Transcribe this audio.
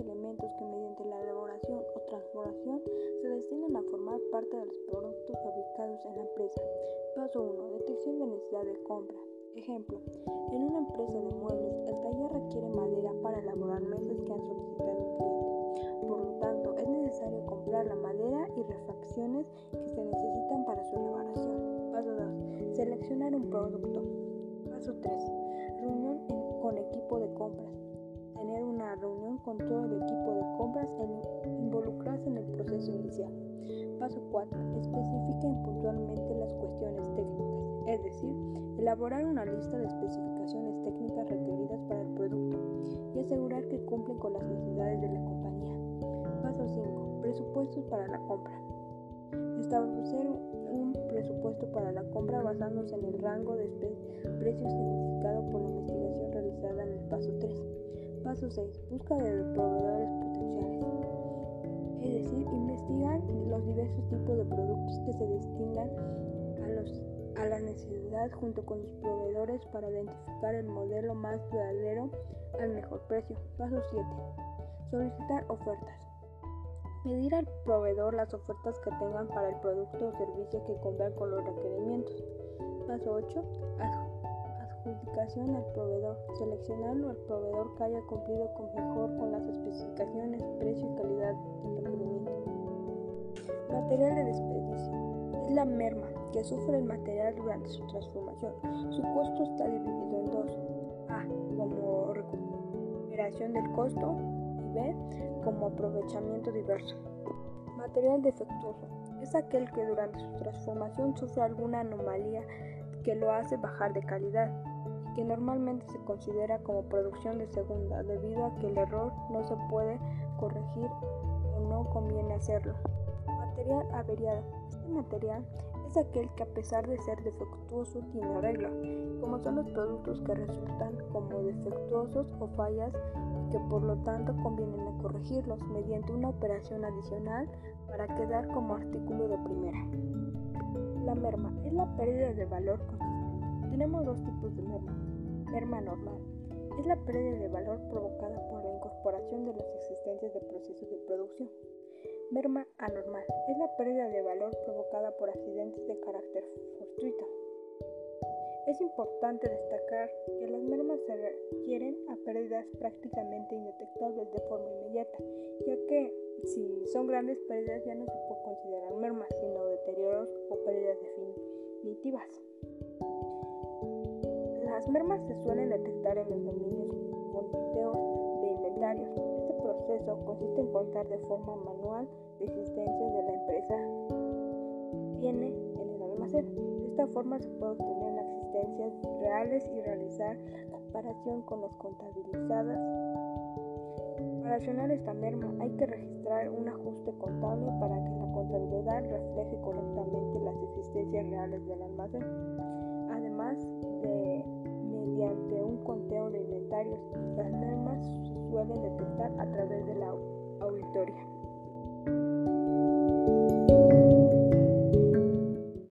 elementos que mediante la elaboración o transformación se destinan a formar parte de los productos fabricados en la empresa. Paso 1. Detección de necesidad de compra. Ejemplo, en una empresa de muebles, el taller requiere madera para elaborar mesas que han solicitado un cliente. Por lo tanto, es necesario comprar la madera y refacciones que se necesitan para su elaboración. Paso 2. Seleccionar un producto. Paso 3. Con todo el equipo de compras e involucrarse en el proceso inicial. Paso 4. Especifiquen puntualmente las cuestiones técnicas, es decir, elaborar una lista de especificaciones técnicas requeridas para el producto y asegurar que cumplen con las necesidades de la compañía. Paso 5. Presupuestos para la compra. Establecer un presupuesto para la compra basándose en el rango de precios identificado por la investigación realizada en el paso 3. Paso 6. Búsqueda de proveedores potenciales. Es decir, investigar los diversos tipos de productos que se distingan a, la necesidad junto con los proveedores para identificar el modelo más duradero al mejor precio. Paso 7. Solicitar ofertas. Pedir al proveedor las ofertas que tengan para el producto o servicio que cumplan con los requerimientos. Paso 8. Adjudicación al proveedor. Seleccionarlo al proveedor que haya cumplido con mejor con las especificaciones, precio y calidad del requerimiento. Material de desperdicio. Es la merma que sufre el material durante su transformación. Su costo está dividido en dos. A. Como recuperación del costo y B. Como aprovechamiento diverso. Material defectuoso. Es aquel que durante su transformación sufre alguna anomalía que lo hace bajar de calidad que normalmente se considera como producción de segunda debido a que el error no se puede corregir o no conviene hacerlo. Material averiado. Este material es aquel que a pesar de ser defectuoso tiene arreglo, como son los productos que resultan como defectuosos o fallas y que por lo tanto convienen a corregirlos mediante una operación adicional para quedar como artículo de primera. La merma es la pérdida de valor. Tenemos dos tipos de merma. Merma normal es la pérdida de valor provocada por la incorporación de las existencias de procesos de producción. Merma anormal es la pérdida de valor provocada por accidentes de carácter fortuito. Es importante destacar que las mermas se refieren a pérdidas prácticamente indetectables de forma inmediata, ya que si son grandes pérdidas ya no se puede considerar mermas, sino deterioros o pérdidas definitivas. Las mermas se suelen detectar en los dominios con de inventarios. Este proceso consiste en contar de forma manual las existencias de la empresa tiene en el almacén. De esta forma se puede obtener las existencias reales y realizar comparación con las contabilizadas. Para accionar esta merma hay que registrar un ajuste contable para que la contabilidad refleje correctamente las existencias reales del almacén. Además de mediante un conteo de inventarios, las mermas se suelen detectar a través de la auditoría.